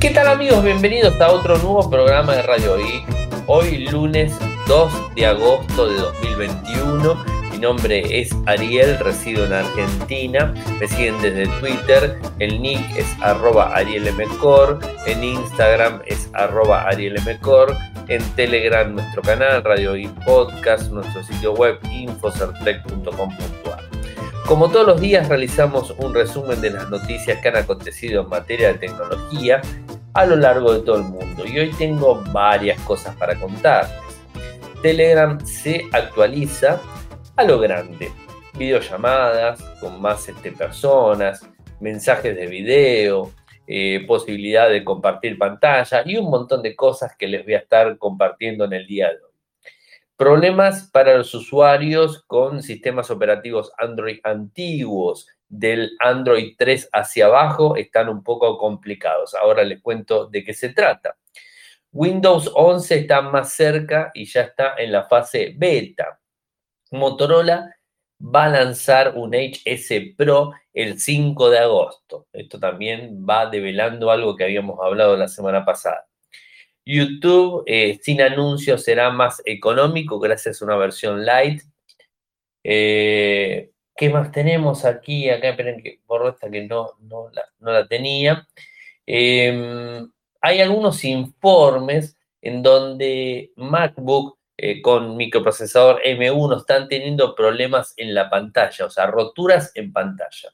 ¿Qué tal amigos? Bienvenidos a otro nuevo programa de Radio I. Hoy lunes 2 de agosto de 2021. Mi nombre es Ariel, resido en Argentina. Me siguen desde Twitter. El nick es arroba arielmcor. En Instagram es arroba arielmcor. En Telegram nuestro canal Radio I Podcast. Nuestro sitio web infocertec.com.ar. Como todos los días realizamos un resumen de las noticias que han acontecido en materia de tecnología a lo largo de todo el mundo y hoy tengo varias cosas para contarles. Telegram se actualiza a lo grande, videollamadas con más este, personas, mensajes de video, eh, posibilidad de compartir pantalla y un montón de cosas que les voy a estar compartiendo en el día de hoy. Problemas para los usuarios con sistemas operativos Android antiguos, del Android 3 hacia abajo, están un poco complicados. Ahora les cuento de qué se trata. Windows 11 está más cerca y ya está en la fase beta. Motorola va a lanzar un HS Pro el 5 de agosto. Esto también va develando algo que habíamos hablado la semana pasada. YouTube eh, sin anuncios será más económico gracias a una versión light. Eh, ¿Qué más tenemos aquí? Acá, esperen que borro esta que no, no, la, tenía. Em, hay algunos informes en donde MacBook eh, con microprocesador M1 están teniendo problemas en la pantalla, o sea, roturas en pantalla.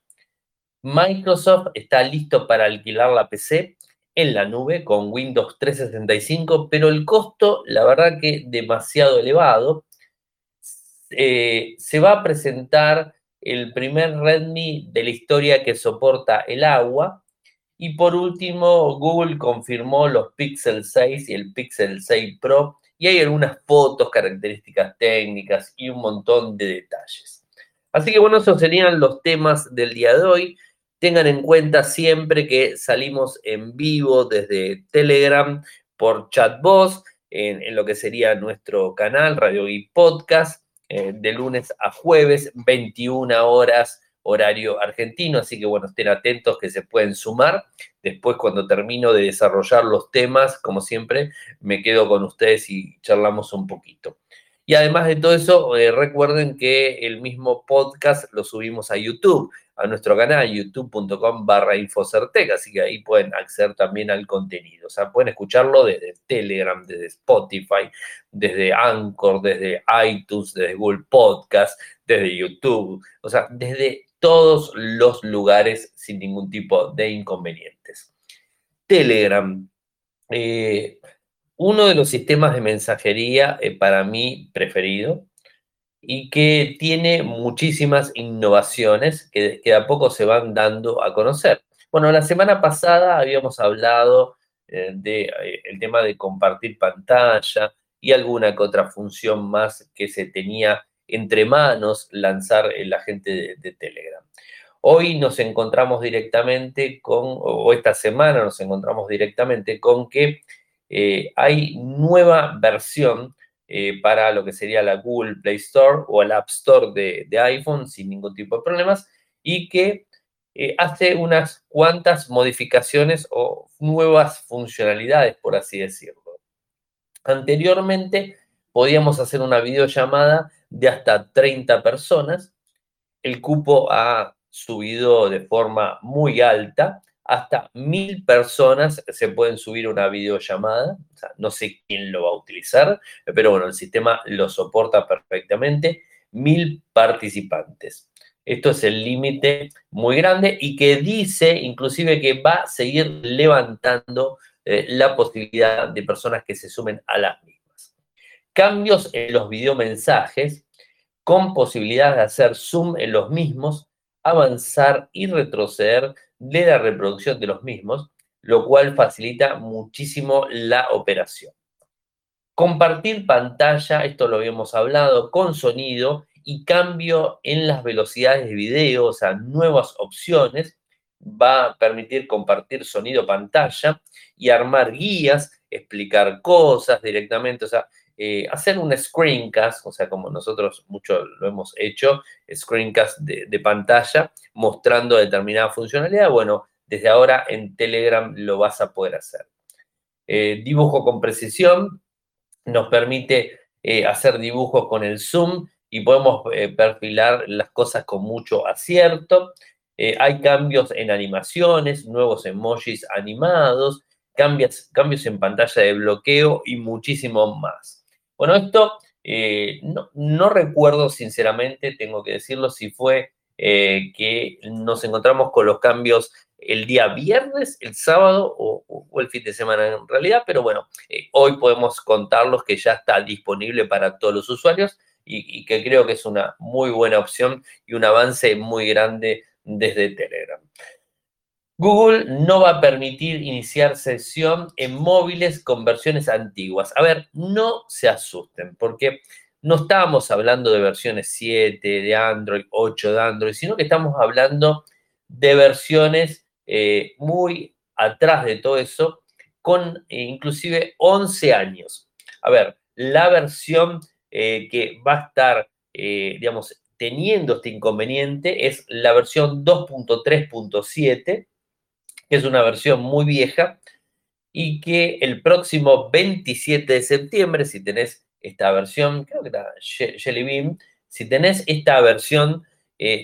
Microsoft está listo para alquilar la PC en la nube con Windows 365, pero el costo, la verdad que demasiado elevado. Eh, se va a presentar el primer Redmi de la historia que soporta el agua. Y por último, Google confirmó los Pixel 6 y el Pixel 6 Pro. Y hay algunas fotos, características técnicas y un montón de detalles. Así que bueno, esos serían los temas del día de hoy. Tengan en cuenta siempre que salimos en vivo desde Telegram por chat en, en lo que sería nuestro canal Radio y Podcast eh, de lunes a jueves, 21 horas horario argentino, así que bueno, estén atentos que se pueden sumar. Después cuando termino de desarrollar los temas, como siempre, me quedo con ustedes y charlamos un poquito. Y además de todo eso, eh, recuerden que el mismo podcast lo subimos a YouTube, a nuestro canal, youtube.com barra Infocertec, así que ahí pueden acceder también al contenido. O sea, pueden escucharlo desde Telegram, desde Spotify, desde Anchor, desde iTunes, desde Google Podcast, desde YouTube, o sea, desde todos los lugares sin ningún tipo de inconvenientes. Telegram. Eh, uno de los sistemas de mensajería eh, para mí preferido y que tiene muchísimas innovaciones que, de a poco se van dando a conocer. Bueno, la semana pasada habíamos hablado del de, eh, tema de compartir pantalla y alguna que otra función más que se tenía entre manos lanzar la gente de Telegram. Hoy nos encontramos directamente con, o esta semana nos encontramos directamente con que eh, hay nueva versión eh, para lo que sería la Google Play Store o el App Store de, iPhone sin ningún tipo de problemas y que eh, hace unas cuantas modificaciones o nuevas funcionalidades, por así decirlo. Anteriormente podíamos hacer una videollamada de hasta 30 personas. El cupo ha subido de forma muy alta hasta mil personas se pueden subir una videollamada. no sé quién lo va a utilizar, pero bueno, el sistema lo soporta perfectamente. Mil participantes. Esto es el límite muy grande y que dice inclusive que va a seguir levantando eh, la posibilidad de personas que se sumen a las mismas. Cambios en los videomensajes con posibilidad de hacer zoom en los mismos, avanzar y retroceder de la reproducción de los mismos, lo cual facilita muchísimo la operación. Compartir pantalla, esto lo habíamos hablado, con sonido y cambio en las velocidades de video, o sea, nuevas opciones, va a permitir compartir sonido pantalla y armar guías, explicar cosas directamente, o sea, eh, hacer un screencast, o sea, como nosotros mucho lo hemos hecho, screencast de, pantalla mostrando determinada funcionalidad. Bueno, desde ahora en Telegram lo vas a poder hacer. Eh, dibujo con precisión nos permite eh, hacer dibujos con el zoom y podemos perfilar las cosas con mucho acierto. hay cambios en animaciones, nuevos emojis animados, cambios, cambios en pantalla de bloqueo y muchísimo más. Bueno, esto no, no, recuerdo sinceramente, tengo que decirlo, si fue que nos encontramos con los cambios el día viernes, el sábado o, el fin de semana en realidad, pero bueno, eh, hoy podemos contarlos que ya está disponible para todos los usuarios y, que creo que es una muy buena opción y un avance muy grande desde Telegram. Google no va a permitir iniciar sesión en móviles con versiones antiguas. A ver, no se asusten, porque no estábamos hablando de versiones 7 de Android, 8 de Android, sino que estamos hablando de versiones eh, muy atrás de todo eso, con eh, inclusive 11 años. A ver, la versión eh, que va a estar, digamos, teniendo este inconveniente es la versión 2.3.7, que es una versión muy vieja y que el próximo 27 de septiembre, si tenés esta versión, creo que era Jelly Bean, si tenés esta versión,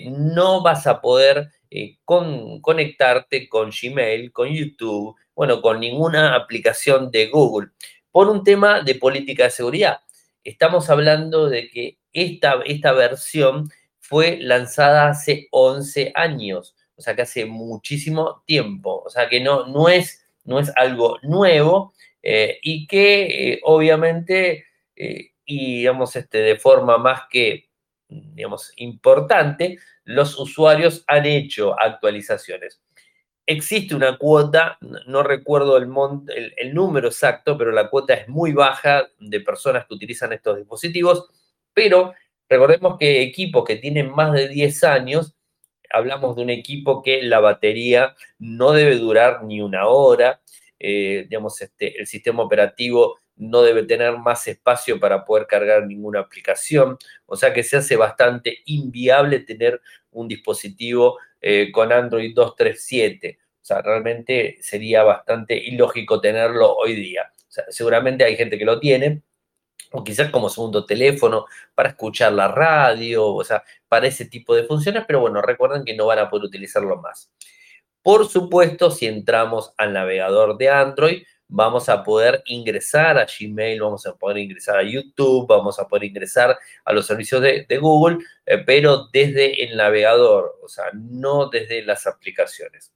no vas a poder eh, con, conectarte con Gmail, con YouTube, bueno, con ninguna aplicación de Google, por un tema de política de seguridad. Estamos hablando de que esta, esta versión fue lanzada hace 11 años, sea que hace muchísimo tiempo, o sea que no, no, es, no es algo nuevo eh, y que eh, obviamente, y digamos, este, de forma más que, digamos, importante, los usuarios han hecho actualizaciones. Existe una cuota, no recuerdo el, el, número exacto, pero la cuota es muy baja de personas que utilizan estos dispositivos, pero recordemos que equipos que tienen más de 10 años, hablamos de un equipo que la batería no debe durar ni una hora, eh, digamos, este, el sistema operativo no debe tener más espacio para poder cargar ninguna aplicación, o sea que se hace bastante inviable tener un dispositivo eh, con Android 237. O sea, realmente sería bastante ilógico tenerlo hoy día. seguramente hay gente que lo tiene, o quizás como segundo teléfono para escuchar la radio, o sea, para ese tipo de funciones, pero bueno, recuerden que no van a poder utilizarlo más. Por supuesto, si entramos al navegador de Android, vamos a poder ingresar a Gmail, vamos a poder ingresar a YouTube, vamos a poder ingresar a los servicios de, Google, eh, pero desde el navegador, o sea, no desde las aplicaciones.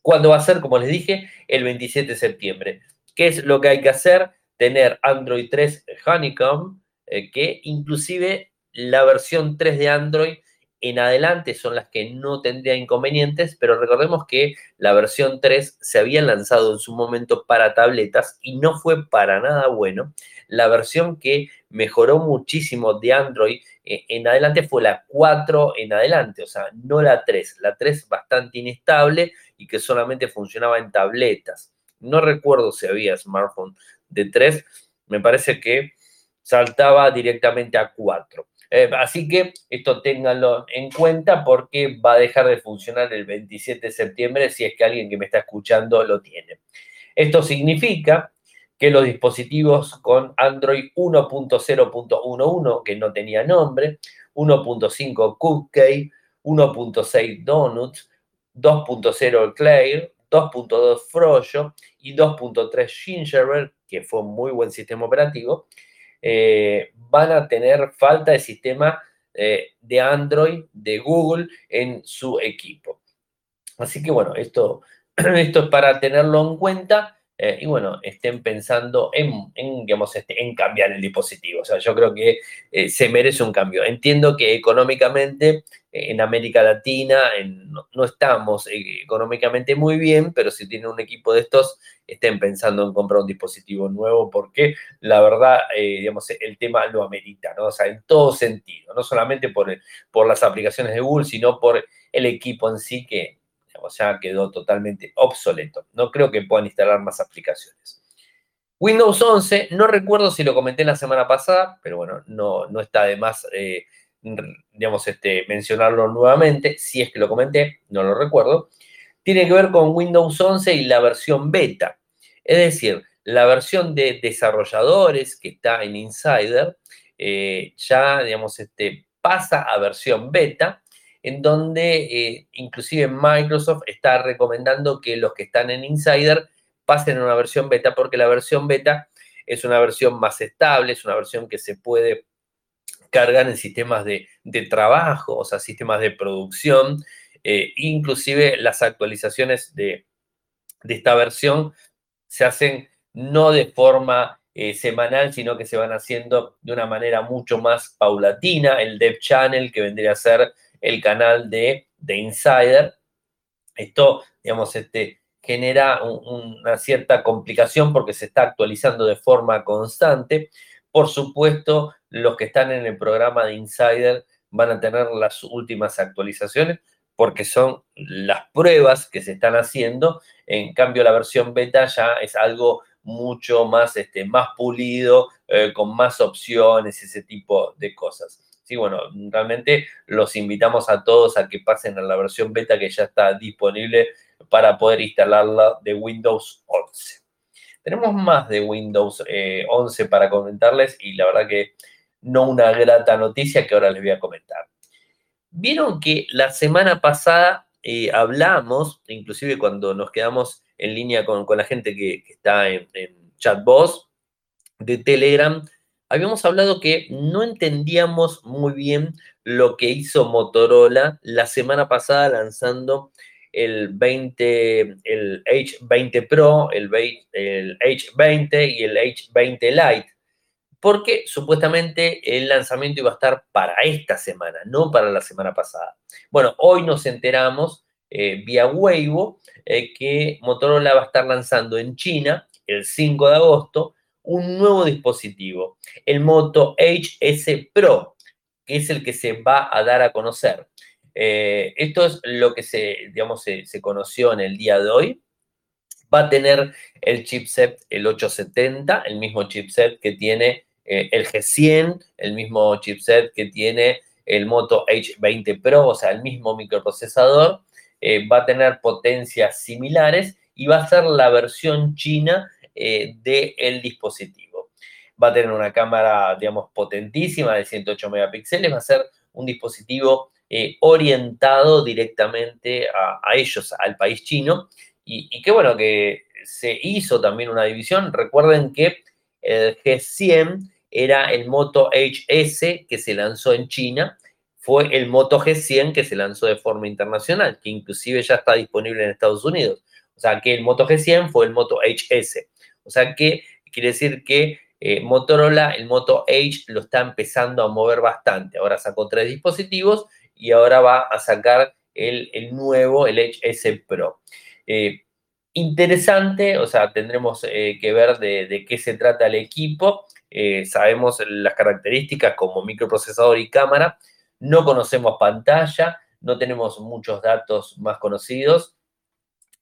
¿Cuándo va a ser? Como les dije, el 27 de septiembre. ¿Qué es lo que hay que hacer? Tener Android 3 Honeycomb, eh, que inclusive la versión 3 de Android en adelante son las que no tendría inconvenientes, pero recordemos que la versión 3 se había lanzado en su momento para tabletas y no fue para nada bueno. La versión que mejoró muchísimo de Android eh, en adelante fue la 4 en adelante, o sea, no la 3. La 3 bastante inestable y que solamente funcionaba en tabletas. No recuerdo si había smartphone de 3, me parece que saltaba directamente a 4. Eh, así que esto ténganlo en cuenta porque va a dejar de funcionar el 27 de septiembre si es que alguien que me está escuchando lo tiene. Esto significa que los dispositivos con Android 1.0.11, que no tenía nombre, 1.5 Cookie, 1.6 Donuts, 2.0 Claire, 2.2 Froyo y 2.3 Gingerbread, que fue un muy buen sistema operativo, eh, van a tener falta de sistema eh, de Android, de Google en su equipo. Así que bueno, esto, esto es para tenerlo en cuenta. Eh, y bueno, estén pensando en, digamos, este, en cambiar el dispositivo. O sea, yo creo que se merece un cambio. Entiendo que económicamente en América Latina no, estamos económicamente muy bien, pero si tienen un equipo de estos, estén pensando en comprar un dispositivo nuevo porque la verdad, eh, digamos, el tema lo amerita, ¿no? O sea, en todo sentido, no solamente por, por las aplicaciones de Google, sino por el equipo en sí que, digamos, ya quedó totalmente obsoleto. No creo que puedan instalar más aplicaciones. Windows 11, no recuerdo si lo comenté la semana pasada, pero bueno, no, no está de más, eh, digamos, este, mencionarlo nuevamente. Si es que lo comenté, no lo recuerdo tiene que ver con Windows 11 y la versión beta. Es decir, la versión de desarrolladores que está en Insider eh, ya, digamos, este, pasa a versión beta, en donde eh, inclusive Microsoft está recomendando que los que están en Insider pasen a una versión beta, porque la versión beta es una versión más estable, es una versión que se puede cargar en sistemas de, trabajo, o sea, sistemas de producción, eh, inclusive las actualizaciones de, de esta versión se hacen no de forma eh, semanal, sino que se van haciendo de una manera mucho más paulatina. El Dev Channel, que vendría a ser el canal de, de Insider. Esto, digamos, este, genera una cierta complicación porque se está actualizando de forma constante. Por supuesto, los que están en el programa de Insider van a tener las últimas actualizaciones porque son las pruebas que se están haciendo. En cambio, la versión beta ya es algo mucho más, este, más pulido, eh, con más opciones, ese tipo de cosas. Sí, bueno, realmente los invitamos a todos a que pasen a la versión beta que ya está disponible para poder instalarla de Windows 11. Tenemos más de Windows 11 eh, para comentarles y la verdad que no una grata noticia que ahora les voy a comentar. Vieron que la semana pasada eh, hablamos, inclusive cuando nos quedamos en línea con, la gente que, está en, en de Telegram, habíamos hablado que no entendíamos muy bien lo que hizo Motorola la semana pasada lanzando el 20, el H20 Pro, el, el H20 y el H20 Lite, porque supuestamente el lanzamiento iba a estar para esta semana, no para la semana pasada. Bueno, hoy nos enteramos eh, vía Weibo eh, que Motorola va a estar lanzando en China el 5 de agosto un nuevo dispositivo, el Moto HS Pro, que es el que se va a dar a conocer. Eh, esto es lo que se, digamos, se, conoció en el día de hoy. Va a tener el chipset, el 870, el mismo chipset que tiene el G100, el mismo chipset que tiene el Moto H20 Pro, o sea, el mismo microprocesador. Eh, va a tener potencias similares y va a ser la versión china eh, del dispositivo. Va a tener una cámara, digamos, potentísima de 108 megapíxeles, va a ser un dispositivo eh, orientado directamente a, ellos, al país chino. Y, y qué bueno que se hizo también una división. Recuerden que el G100 era el Moto HS que se lanzó en China fue el Moto G100 que se lanzó de forma internacional, que inclusive ya está disponible en Estados Unidos. O sea que el Moto G100 fue el Moto HS. O sea que quiere decir que eh, Motorola, el Moto H, lo está empezando a mover bastante. Ahora sacó tres dispositivos y ahora va a sacar el, nuevo, el HS Pro. Eh, interesante, o sea, tendremos eh, que ver de, de, qué se trata el equipo. sabemos las características como microprocesador y cámara, no conocemos pantalla, no tenemos muchos datos más conocidos,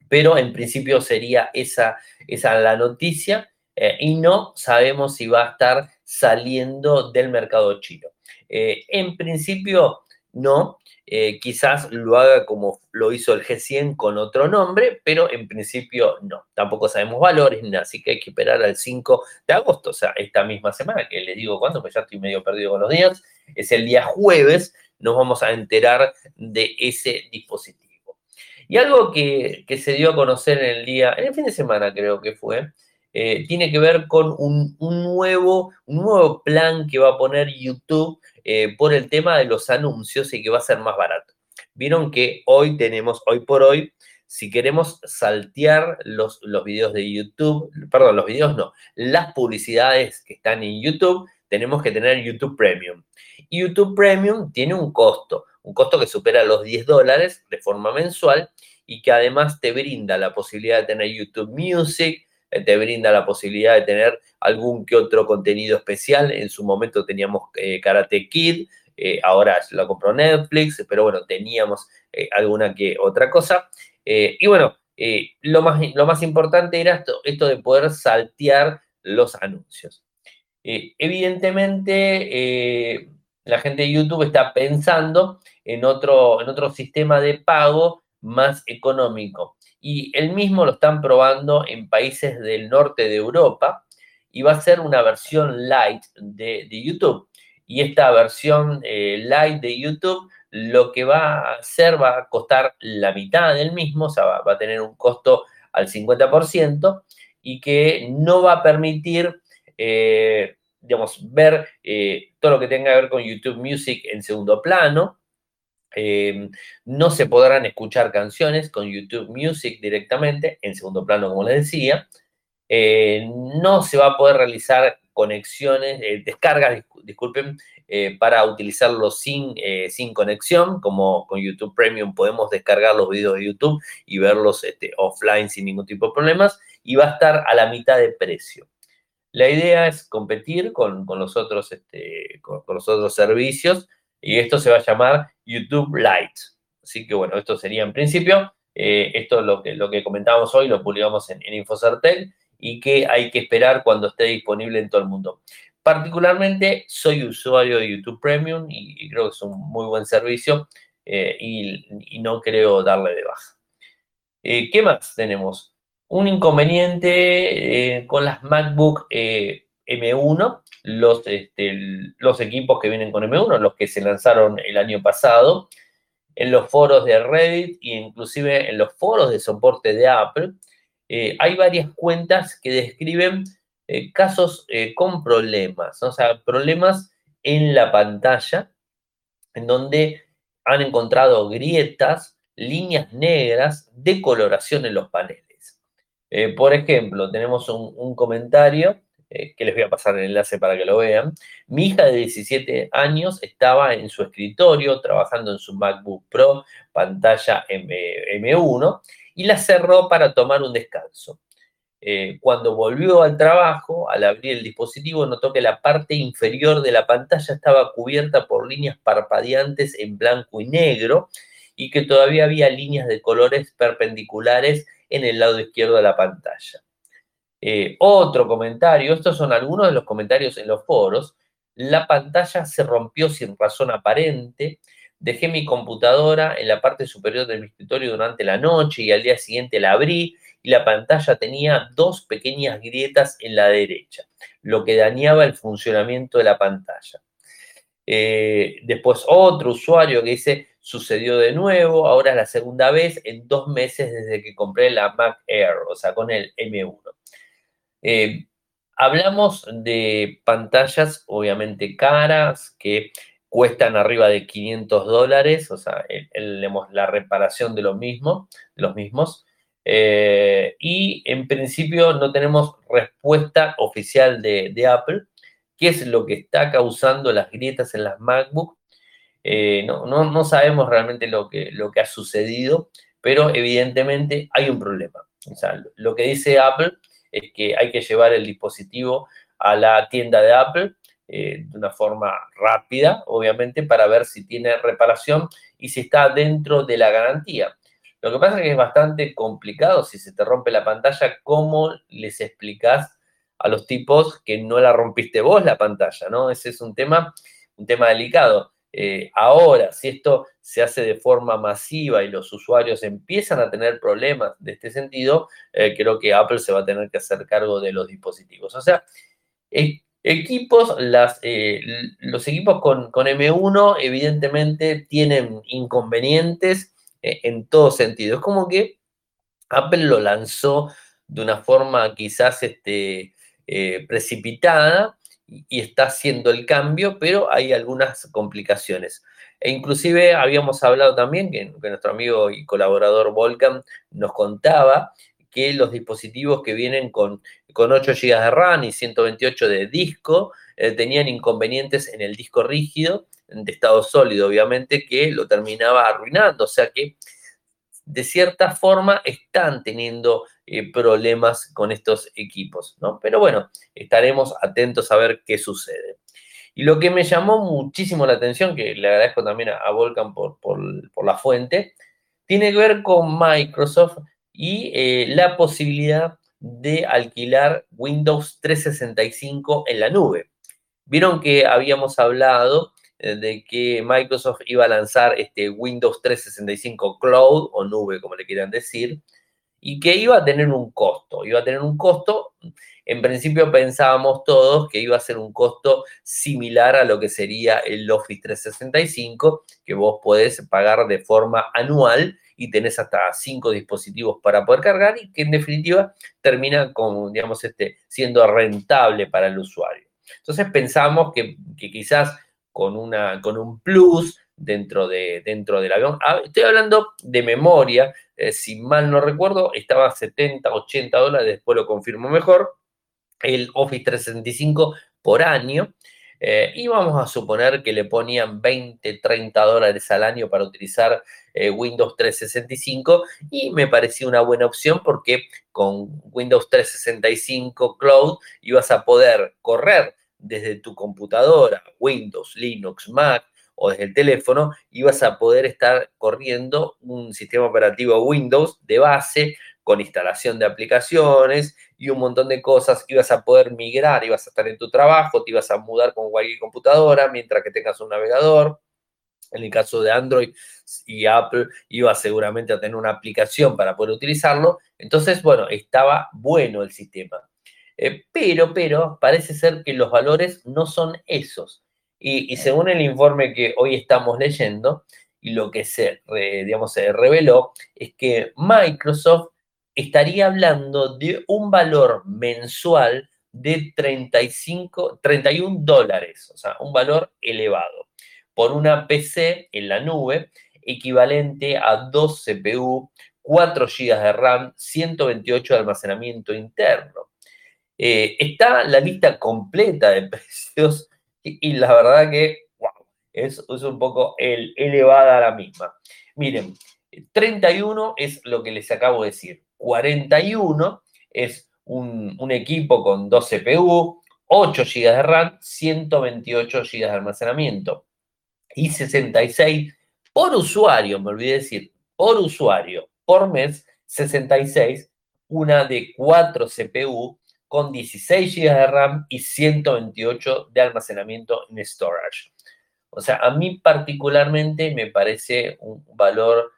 pero en principio sería esa, esa la noticia eh, y no sabemos si va a estar saliendo del mercado chino. Eh, en principio, no. Eh, quizás lo haga como lo hizo el G100 con otro nombre, pero en principio no. Tampoco sabemos valores, así que hay que esperar al 5 de agosto, o sea, esta misma semana, que le digo cuándo, pues ya estoy medio perdido con los días, es el día jueves, nos vamos a enterar de ese dispositivo. Y algo que, se dio a conocer en el día, en el fin de semana creo que fue, eh, tiene que ver con un, nuevo, un nuevo plan que va a poner YouTube eh, por el tema de los anuncios y que va a ser más barato. Vieron que hoy tenemos, hoy por hoy, si queremos saltear los, los videos de YouTube, perdón, los videos no, las publicidades que están en YouTube, tenemos que tener YouTube Premium. YouTube Premium tiene un costo, un costo que supera los 10 dólares de forma mensual y que además te brinda la posibilidad de tener YouTube Music, eh, te brinda la posibilidad de tener algún que otro contenido especial. En su momento teníamos eh, Karate Kid, eh, ahora lo compró Netflix, pero bueno, teníamos alguna que otra cosa. y bueno, lo, más, importante era esto de poder saltear los anuncios. Evidentemente, la gente de YouTube está pensando en otro, en otro sistema de pago más económico. Y el mismo lo están probando en países del norte de Europa y va a ser una versión light de, YouTube. Y esta versión eh, light de YouTube lo que va a hacer va a costar la mitad del mismo, o sea, va, a tener un costo al 50% y que no va a permitir, eh, digamos, ver eh, todo lo que tenga que ver con YouTube Music en segundo plano. Eh, no se podrán escuchar canciones con YouTube Music directamente, en segundo plano, como les decía. no se va a poder realizar conexiones, descargas, disculpen, eh, para utilizarlo sin, eh, sin conexión, como con YouTube Premium podemos descargar los videos de YouTube y verlos este, offline sin ningún tipo de problemas, y va a estar a la mitad de precio. La idea es competir con, los, otros, este, con, los otros servicios y esto se va a llamar YouTube Lite. Así que bueno, esto sería en principio, eh, esto es lo que, lo que comentábamos hoy, lo publicamos en, en Infocertel y que hay que esperar cuando esté disponible en todo el mundo. Particularmente soy usuario de YouTube Premium y, creo que es un muy buen servicio eh, y, no creo darle de baja. Eh, ¿Qué más tenemos? Un inconveniente eh, con las MacBook M1, los, este, los equipos que vienen con M1, los que se lanzaron el año pasado, en los foros de Reddit e inclusive en los foros de soporte de Apple, hay varias cuentas que describen eh, casos eh, con problemas, o sea, problemas en la pantalla, en donde han encontrado grietas, líneas negras, decoloración en los paneles. Eh, por ejemplo, tenemos un, comentario que les voy a pasar el enlace para que lo vean. Mi hija de 17 años estaba en su escritorio trabajando en su MacBook Pro, pantalla M1, y la cerró para tomar un descanso. Eh, cuando volvió al trabajo, al abrir el dispositivo, notó que la parte inferior de la pantalla estaba cubierta por líneas parpadeantes en blanco y negro y que todavía había líneas de colores perpendiculares en el lado izquierdo de la pantalla. Eh, otro comentario, estos son algunos de los comentarios en los foros. La pantalla se rompió sin razón aparente. Dejé mi computadora en la parte superior de mi escritorio durante la noche y al día siguiente la abrí y la pantalla tenía dos pequeñas grietas en la derecha, lo que dañaba el funcionamiento de la pantalla. Eh, después otro usuario que dice, sucedió de nuevo, ahora es la segunda vez en dos meses desde que compré la Mac Air, o sea, con el M1. Eh, hablamos de pantallas obviamente caras que cuestan arriba de 500 dólares, o sea, la reparación de, de los mismos. Eh, y en principio no tenemos respuesta oficial de, Apple. ¿Qué es lo que está causando las grietas en las MacBook? Eh, no, no, sabemos realmente lo que, lo que ha sucedido, pero evidentemente hay un problema. O sea, lo que dice Apple es que hay que llevar el dispositivo a la tienda de Apple eh, de una forma rápida, obviamente, para ver si tiene reparación y si está dentro de la garantía. Lo que pasa es que es bastante complicado si se te rompe la pantalla, ¿cómo les explicas a los tipos que no la rompiste vos la pantalla? ¿no? Ese es un tema, un tema delicado. Eh, ahora, si esto se hace de forma masiva y los usuarios empiezan a tener problemas de este sentido, eh, creo que Apple se va a tener que hacer cargo de los dispositivos. O sea, e, equipos, eh, los equipos con, con M1 evidentemente tienen inconvenientes en todo sentido. Es como que Apple lo lanzó de una forma quizás este, precipitada y, está haciendo el cambio, pero hay algunas complicaciones. E inclusive habíamos hablado también, que, nuestro amigo y colaborador Volcan nos contaba que los dispositivos que vienen con, con 8 GB de RAM y 128 de disco eh, tenían inconvenientes en el disco rígido de estado sólido, obviamente, que lo terminaba arruinando. O sea que, de cierta forma, están teniendo eh, problemas con estos equipos, ¿no? Pero bueno, estaremos atentos a ver qué sucede. Y lo que me llamó muchísimo la atención, que le agradezco también a, Volcan por, la fuente, tiene que ver con Microsoft y eh, la posibilidad de alquilar Windows 365 en la nube. Vieron que habíamos hablado de que Microsoft iba a lanzar este Windows 365 Cloud o nube, como le quieran decir, y que iba a tener un costo. Iba a tener un costo, en principio pensábamos todos que iba a ser un costo similar a lo que sería el Office 365, que vos podés pagar de forma anual y tenés hasta cinco dispositivos para poder cargar y que en definitiva termina con, digamos, este, siendo rentable para el usuario. Entonces pensamos que, quizás con, una, con un plus dentro, de, dentro del avión, ah, estoy hablando de memoria, eh, si mal no recuerdo, estaba a 70, 80 dólares, después lo confirmo mejor, el Office 365 por año. Eh, y vamos a suponer que le ponían 20, 30 dólares al año para utilizar eh, Windows 365 y me parecía una buena opción porque con Windows 365 Cloud ibas a poder correr desde tu computadora, Windows, Linux, Mac o desde el teléfono, ibas a poder estar corriendo un sistema operativo Windows de base con instalación de aplicaciones y un montón de cosas. Ibas a poder migrar, ibas a estar en tu trabajo, te ibas a mudar con cualquier computadora mientras que tengas un navegador. En el caso de Android y Apple, iba seguramente a tener una aplicación para poder utilizarlo. Entonces, bueno, estaba bueno el sistema. Eh, pero, pero, parece ser que los valores no son esos. Y, según el informe que hoy estamos leyendo, y lo que se, digamos, se reveló, es que Microsoft estaría hablando de un valor mensual de 35, 31 dólares, o sea, un valor elevado, por una PC en la nube equivalente a 2 CPU, 4 GB de RAM, 128 de almacenamiento interno. Eh, está la lista completa de precios y, la verdad que, wow, es, es un poco el, elevada la misma. Miren, 31 es lo que les acabo de decir. 41 es un, equipo con 2 CPU, 8 GB de RAM, 128 GB de almacenamiento. Y 66 por usuario, me olvidé decir, por usuario, por mes, 66, una de 4 CPU con 16 GB de RAM y 128 de almacenamiento en storage. O sea, a mí particularmente me parece un valor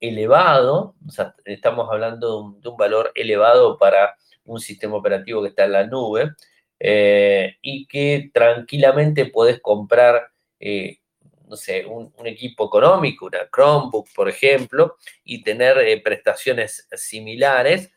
elevado, estamos hablando de un, valor elevado para un sistema operativo que está en la nube eh, y que tranquilamente puedes comprar, eh, no sé, un, equipo económico, una Chromebook, por ejemplo, y tener eh, prestaciones similares,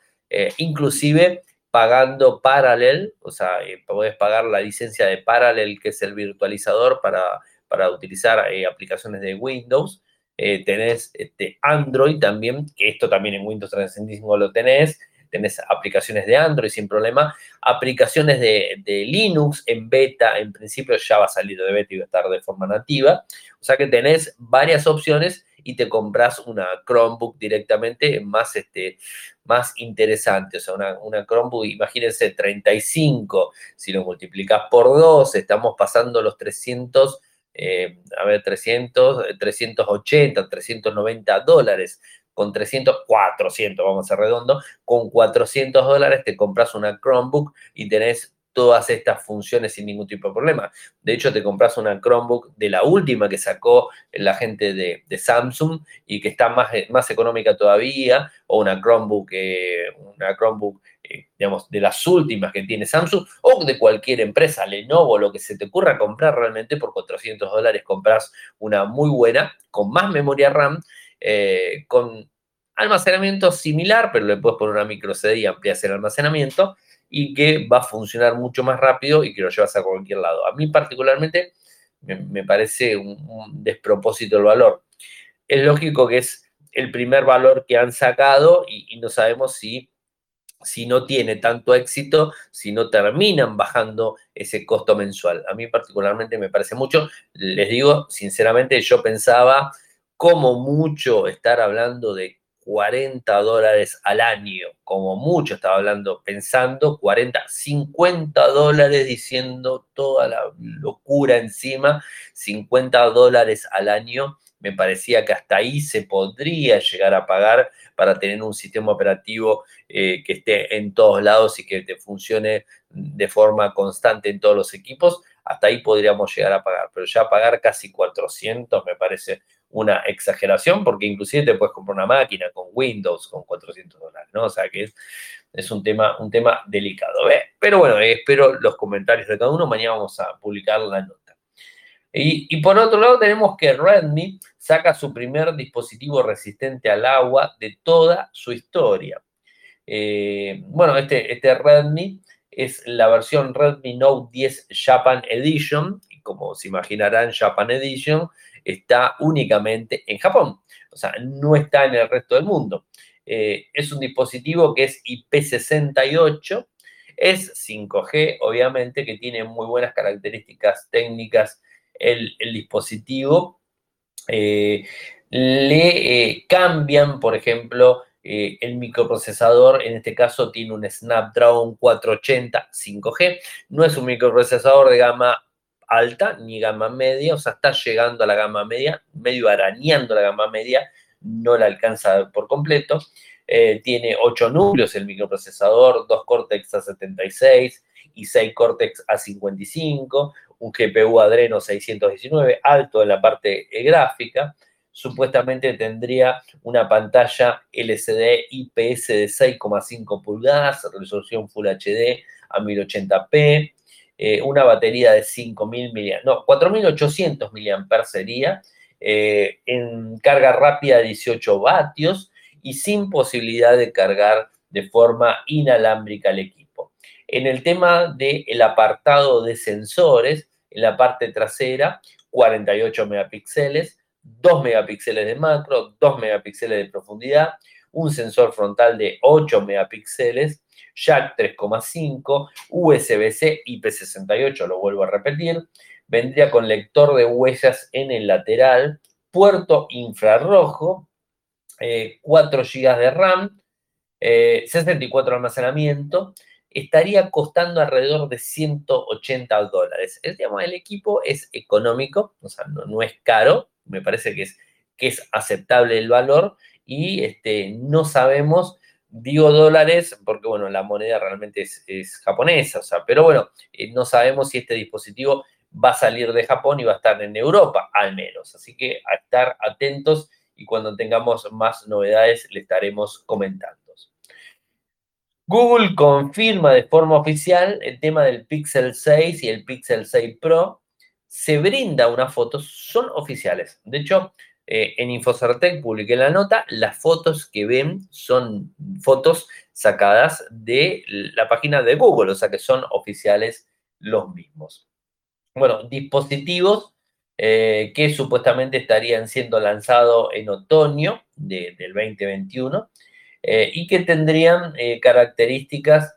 inclusive pagando Parallel, o sea, puedes pagar la licencia de Parallel, que es el virtualizador para, para utilizar aplicaciones de Windows, eh, tenés este Android también, que esto también en Windows 365 lo tenés, tenés aplicaciones de Android sin problema, aplicaciones de, Linux en beta, en principio ya va a salir de beta y va a estar de forma nativa, o sea que tenés varias opciones y te compras una Chromebook directamente más, este, más interesante, o sea, una, Chromebook, imagínense, 35, si lo multiplicas por 2, estamos pasando los 300 eh, a ver, 300, 380, 390 dólares. Con 300, 400, vamos a ser redondo, con 400 dólares te compras una Chromebook y tenés todas estas funciones sin ningún tipo de problema. De hecho, te compras una Chromebook de la última que sacó la gente de, Samsung y que está más, más económica todavía, o una Chromebook, eh, una Chromebook eh, digamos, de las últimas que tiene Samsung o de cualquier empresa, Lenovo, lo que se te ocurra comprar realmente por 400 dólares compras una muy buena, con más memoria RAM, eh, con almacenamiento similar, pero le puedes poner una micro CD y amplias el almacenamiento y que va a funcionar mucho más rápido y que lo llevas a cualquier lado. A mí particularmente me, parece un despropósito el valor. Es lógico que es el primer valor que han sacado y no sabemos si si no tiene tanto éxito, si no terminan bajando ese costo mensual. A mí particularmente me parece mucho. Les digo, sinceramente, yo pensaba como mucho estar hablando de 40 dólares al año, como mucho estaba hablando, pensando 40, 50 dólares diciendo toda la locura encima, 50 dólares al año me parecía que hasta ahí se podría llegar a pagar para tener un sistema operativo eh, que esté en todos lados y que te funcione de forma constante en todos los equipos. hasta ahí podríamos llegar a pagar, pero ya pagar casi 400 me parece una exageración, porque inclusive te puedes comprar una máquina con Windows con 400 dólares, ¿no? O sea que es, es un, tema, un tema delicado. ¿eh? Pero bueno, espero los comentarios de cada uno, mañana vamos a publicar la nota. Y, y por otro lado tenemos que Redmi saca su primer dispositivo resistente al agua de toda su historia. Eh, bueno, este, este Redmi es la versión Redmi Note 10 Japan Edition, como se imaginarán, Japan Edition está únicamente en Japón, o sea, no está en el resto del mundo. Eh, es un dispositivo que es IP68, es 5G, obviamente, que tiene muy buenas características técnicas el, dispositivo. Eh, le cambian, por ejemplo, eh, el microprocesador, en este caso, tiene un Snapdragon 480 5G. No es un microprocesador de gama alta ni gama media, o sea, está llegando a la gama media, medio arañando la gama media, no la alcanza por completo. Eh, tiene 8 núcleos el microprocesador, 2 Cortex A76 y 6 Cortex A55, un GPU Adreno 619, alto en la parte gráfica supuestamente tendría una pantalla LCD IPS de 6,5 pulgadas, resolución Full HD a 1080p, eh, una batería de 5.000 mAh, no, 4.800 mAh sería, eh, en carga rápida de 18 vatios y sin posibilidad de cargar de forma inalámbrica el equipo. En el tema del apartado de sensores, en la parte trasera, 48 megapíxeles, 2 megapíxeles de macro, 2 megapíxeles de profundidad, un sensor frontal de 8 megapíxeles, jack 3,5, USB-C IP68, lo vuelvo a repetir, vendría con lector de huellas en el lateral, puerto infrarrojo, 4 eh, GB de RAM, 64 de almacenamiento, estaría costando alrededor de 180 dólares. El, digamos, el equipo es económico, o sea, no es caro, me parece que es, que es aceptable el valor y este, no sabemos, digo dólares, porque bueno, la moneda realmente es, japonesa, o sea, pero bueno, eh, no sabemos si este dispositivo va a salir de Japón y va a estar en Europa, al menos. Así que a estar atentos y cuando tengamos más novedades le estaremos comentando. Google confirma de forma oficial el tema del Pixel 6 y el Pixel 6 Pro se brinda una foto, son oficiales. De hecho, eh, en Infocertec publiqué la nota, las fotos que ven son fotos sacadas de la página de Google, o sea que son oficiales los mismos. Bueno, dispositivos eh, que supuestamente estarían siendo lanzados en otoño del 2021 eh, y que tendrían características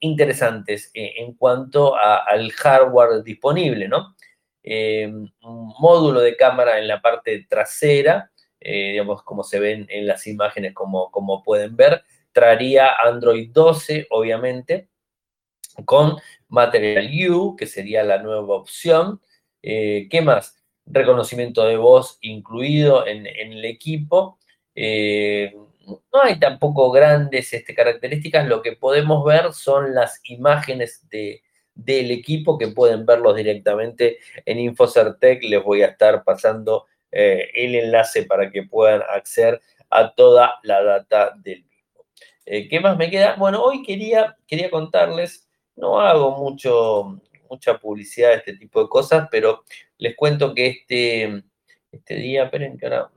interesantes en cuanto al hardware disponible, ¿no? Eh, un módulo de cámara en la parte trasera, eh, digamos, como se ven en las imágenes, como, como pueden ver, traería Android 12, obviamente, con Material U, que sería la nueva opción. Eh, ¿Qué más? Reconocimiento de voz incluido en, el equipo. no hay tampoco grandes este, características, lo que podemos ver son las imágenes de, del equipo que pueden verlos directamente en Infocertec. Les voy a estar pasando eh, el enlace para que puedan acceder a toda la data del mismo. Eh, ¿Qué más me queda? Bueno, hoy quería, quería contarles, no hago mucho, mucha publicidad de este tipo de cosas, pero les cuento que este, este día, esperen que ahora,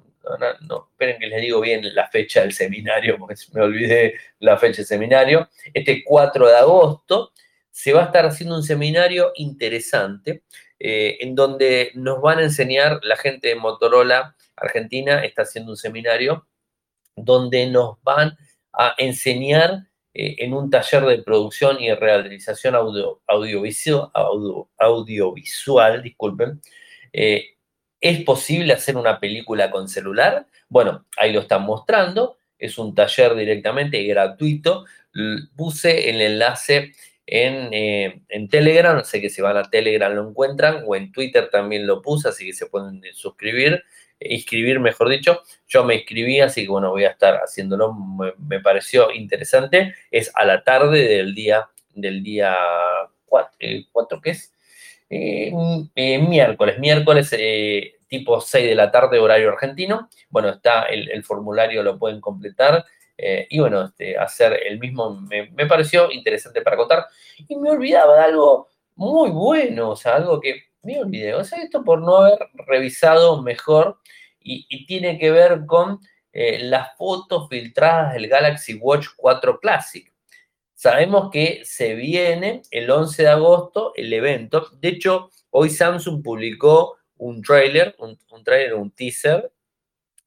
no, esperen que les digo bien la fecha del seminario, porque me olvidé la fecha del seminario, este 4 de agosto, se va a estar haciendo un seminario interesante eh, en donde nos van a enseñar, la gente de Motorola Argentina está haciendo un seminario donde nos van a enseñar eh, en un taller de producción y realización audiovisual, audiovisual, disculpen, eh, ¿es posible hacer una película con celular? Bueno, ahí lo están mostrando, es un taller directamente gratuito, puse el enlace eh, en, Telegram, sé que si van a Telegram lo encuentran, o en Twitter también lo puse, así que se pueden suscribir, inscribir, mejor dicho. Yo me inscribí, así que bueno, voy a estar haciéndolo, me, pareció interesante. Es a la tarde del día, del día 4, eh, ¿qué es? miércoles, miércoles tipo 6 de la tarde, horario argentino. Bueno, está el, formulario, lo pueden completar. Y bueno, este, hacer el mismo me, pareció interesante para contar. Y me olvidaba de algo muy bueno, o sea, algo que me olvidé. O sea, esto por no haber revisado mejor y, tiene que ver con eh, las fotos filtradas del Galaxy Watch 4 Classic. Sabemos que se viene el 11 de agosto el evento. De hecho, hoy Samsung publicó un trailer, un, trailer, un teaser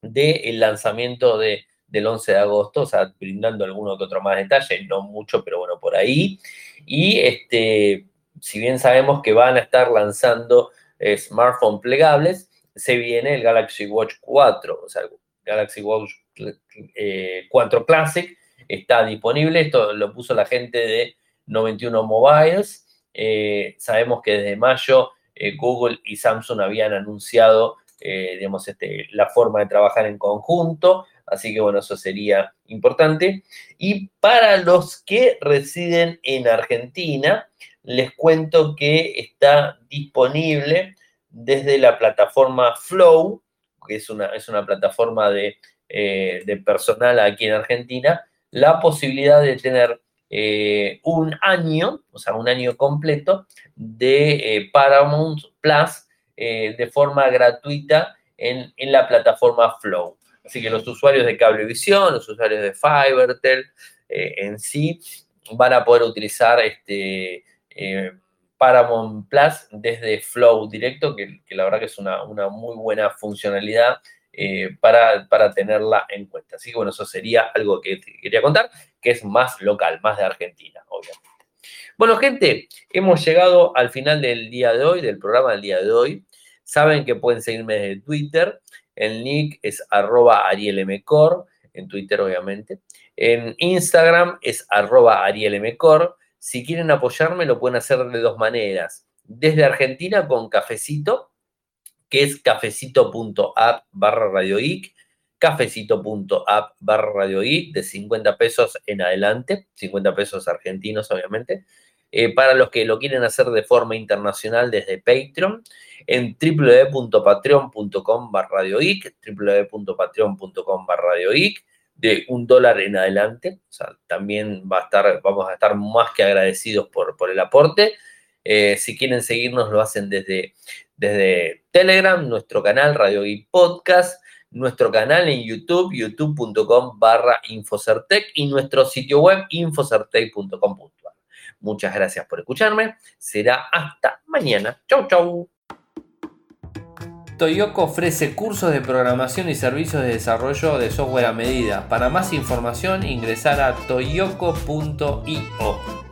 del lanzamiento de, del 11 de agosto, o sea, brindando alguno que otro más detalle, no mucho, pero bueno, por ahí. Y este, si bien sabemos que van a estar lanzando eh, smartphones plegables, se viene el Galaxy Watch 4, o sea, Galaxy Watch 4 eh, Classic está disponible. Esto lo puso la gente de 91 Mobiles. Eh, sabemos que desde mayo Google y Samsung habían anunciado, digamos, este, la forma de trabajar en conjunto. Así que bueno, eso sería importante. Y para los que residen en Argentina, les cuento que está disponible desde la plataforma Flow, que es una, es una plataforma de, eh, personal aquí en Argentina, la posibilidad de tener eh, un año, o sea, un año completo de eh, Paramount Plus de forma gratuita en, en, la plataforma Flow. Así que los usuarios de Cablevisión, los usuarios de Fibertel en sí, van a poder utilizar este, eh, Paramount Plus desde Flow Directo, que, la verdad que es una, muy buena funcionalidad eh, para, para, tenerla en cuenta. Así que bueno, eso sería algo que quería contar, que es más local, más de Argentina, obviamente. Bueno, gente, hemos llegado al final del día de hoy, del programa del día de hoy. Saben que pueden seguirme desde Twitter. El nick es arroba arielmcor, en Twitter obviamente. En Instagram es arroba arielmcor. Si quieren apoyarme, lo pueden hacer de dos maneras. Desde Argentina con Cafecito, que es cafecito.app barra Radio cafecito.app barra Radio de 50 pesos en adelante, 50 pesos argentinos obviamente. Eh, para los que lo quieren hacer de forma internacional desde Patreon, en www.patreon.com barra www.patreon.com barra de un dólar en adelante. O sea, también va a estar, vamos a estar más que agradecidos por, por el aporte. Eh, si quieren seguirnos, lo hacen desde, desde Telegram, nuestro canal Radio Geek Podcast, nuestro canal en YouTube, youtube.com barra Infocertec y nuestro sitio web infocertec.com. Muchas gracias por escucharme. Será hasta mañana. Chau, chau. Toyoko ofrece cursos de programación y servicios de desarrollo de software a medida. Para más información ingresar a toyoko.io.